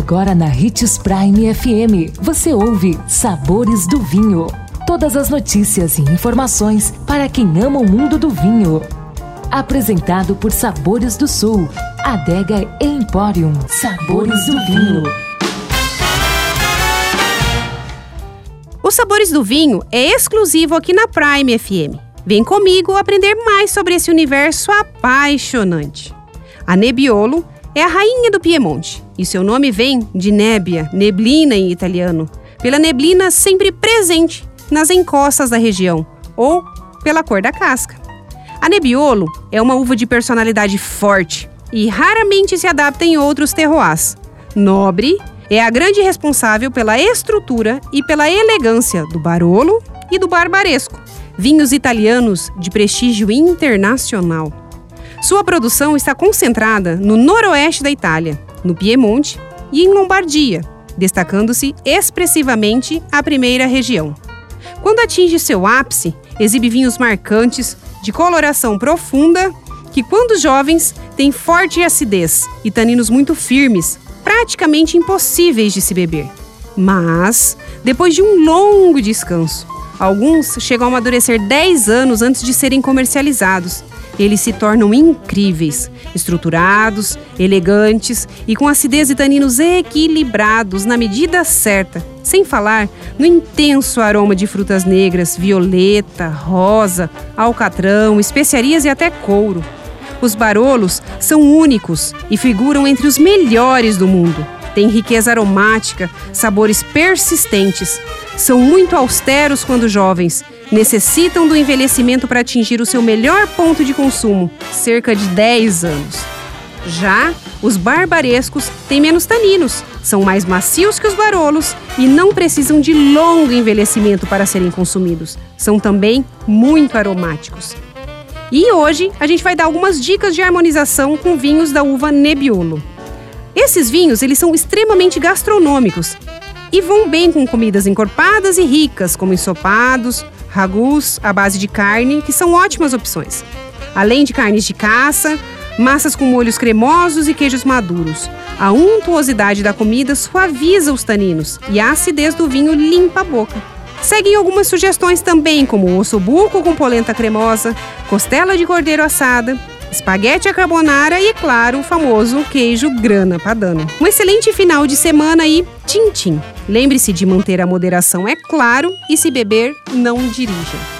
Agora na Ritz Prime FM, você ouve Sabores do Vinho. Todas as notícias e informações para quem ama o mundo do vinho. Apresentado por Sabores do Sul, Adega Emporium. Sabores do Vinho. Os Sabores do Vinho é exclusivo aqui na Prime FM. Vem comigo aprender mais sobre esse universo apaixonante. A Nebbiolo é a rainha do Piemonte e seu nome vem de nébia, neblina em italiano, pela neblina sempre presente nas encostas da região ou pela cor da casca. A Nebbiolo é uma uva de personalidade forte e raramente se adapta em outros terroirs. Nobre é a grande responsável pela estrutura e pela elegância do Barolo e do Barbaresco, vinhos italianos de prestígio internacional. Sua produção está concentrada no noroeste da Itália, no Piemonte e em Lombardia, destacando-se expressivamente a primeira região. Quando atinge seu ápice, exibe vinhos marcantes, de coloração profunda, que, quando jovens, têm forte acidez e taninos muito firmes, praticamente impossíveis de se beber. Mas, depois de um longo descanso, alguns chegam a amadurecer 10 anos antes de serem comercializados eles se tornam incríveis, estruturados, elegantes e com acidez e taninos equilibrados na medida certa, sem falar no intenso aroma de frutas negras, violeta, rosa, alcatrão, especiarias e até couro. Os barolos são únicos e figuram entre os melhores do mundo. Têm riqueza aromática, sabores persistentes. São muito austeros quando jovens necessitam do envelhecimento para atingir o seu melhor ponto de consumo, cerca de 10 anos. Já os barbarescos têm menos taninos, são mais macios que os barolos e não precisam de longo envelhecimento para serem consumidos. São também muito aromáticos. E hoje a gente vai dar algumas dicas de harmonização com vinhos da uva Nebbiolo. Esses vinhos eles são extremamente gastronômicos e vão bem com comidas encorpadas e ricas, como ensopados, ragus à base de carne, que são ótimas opções. Além de carnes de caça, massas com molhos cremosos e queijos maduros. A untuosidade da comida suaviza os taninos e a acidez do vinho limpa a boca. Seguem algumas sugestões também, como ossobuco com polenta cremosa, costela de cordeiro assada, espaguete à carbonara e, claro, o famoso queijo grana padano. Um excelente final de semana e tchim-tchim. Lembre-se de manter a moderação, é claro, e se beber, não dirija.